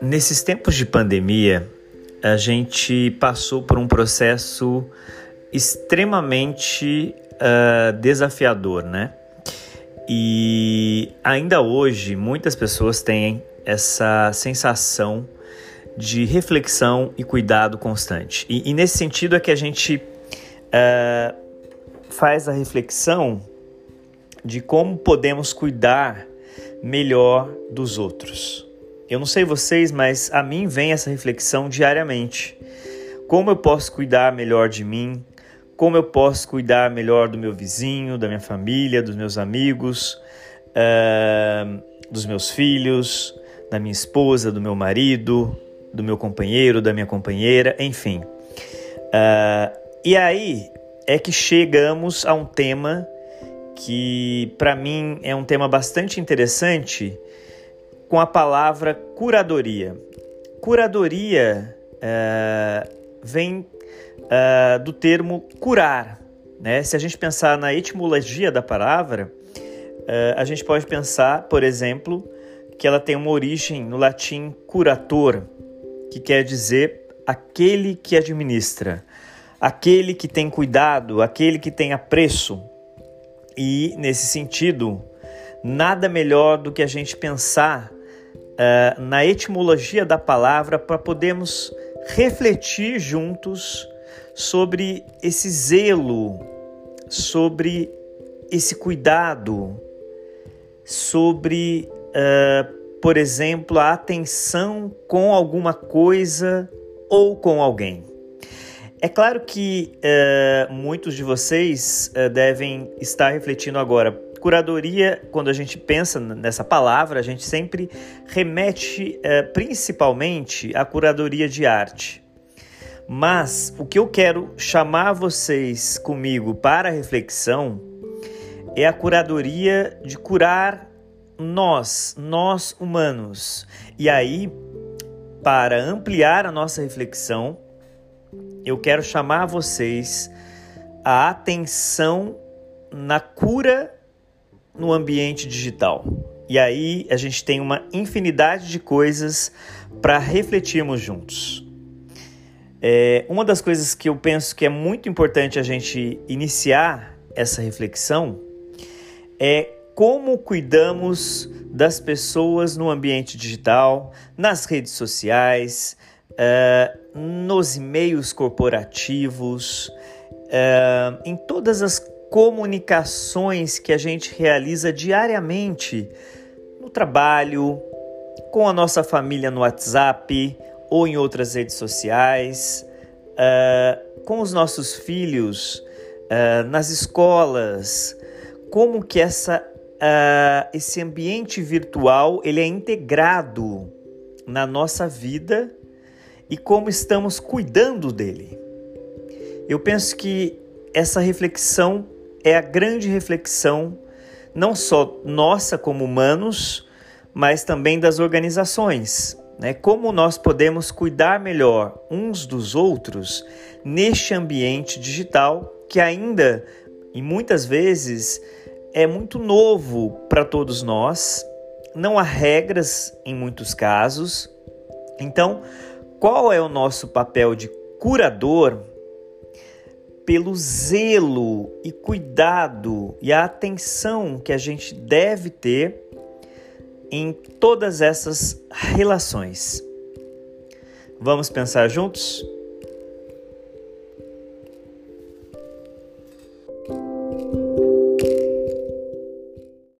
Nesses tempos de pandemia, a gente passou por um processo extremamente uh, desafiador, né? E ainda hoje muitas pessoas têm essa sensação de reflexão e cuidado constante. E, e nesse sentido é que a gente uh, faz a reflexão de como podemos cuidar melhor dos outros. Eu não sei vocês, mas a mim vem essa reflexão diariamente. Como eu posso cuidar melhor de mim? Como eu posso cuidar melhor do meu vizinho, da minha família, dos meus amigos, uh, dos meus filhos, da minha esposa, do meu marido, do meu companheiro, da minha companheira, enfim. Uh, e aí é que chegamos a um tema que, para mim, é um tema bastante interessante com a palavra curadoria. Curadoria uh, vem uh, do termo curar. Né? Se a gente pensar na etimologia da palavra, uh, a gente pode pensar, por exemplo, que ela tem uma origem no latim curator, que quer dizer aquele que administra, aquele que tem cuidado, aquele que tem apreço. E, nesse sentido, nada melhor do que a gente pensar uh, na etimologia da palavra para podermos refletir juntos sobre esse zelo, sobre esse cuidado, sobre, uh, por exemplo, a atenção com alguma coisa ou com alguém. É claro que uh, muitos de vocês uh, devem estar refletindo agora. Curadoria, quando a gente pensa nessa palavra, a gente sempre remete uh, principalmente à curadoria de arte. Mas o que eu quero chamar vocês comigo para reflexão é a curadoria de curar nós, nós humanos. E aí, para ampliar a nossa reflexão, eu quero chamar vocês a atenção na cura no ambiente digital. E aí a gente tem uma infinidade de coisas para refletirmos juntos. É, uma das coisas que eu penso que é muito importante a gente iniciar essa reflexão é como cuidamos das pessoas no ambiente digital, nas redes sociais, uh, nos e-mails corporativos, uh, em todas as comunicações que a gente realiza diariamente no trabalho, com a nossa família no WhatsApp ou em outras redes sociais, uh, com os nossos filhos, uh, nas escolas, como que essa, esse ambiente virtual ele é integrado na nossa vida e como estamos cuidando dele. Eu penso que essa reflexão é a grande reflexão não só nossa como humanos, mas também das organizações né? Como nós podemos cuidar melhor uns dos outros neste ambiente digital que ainda e muitas vezes é muito novo para todos nós, não há regras em muitos casos. Então, qual é o nosso papel de curador pelo zelo e cuidado e a atenção que a gente deve ter em todas essas relações. Vamos pensar juntos?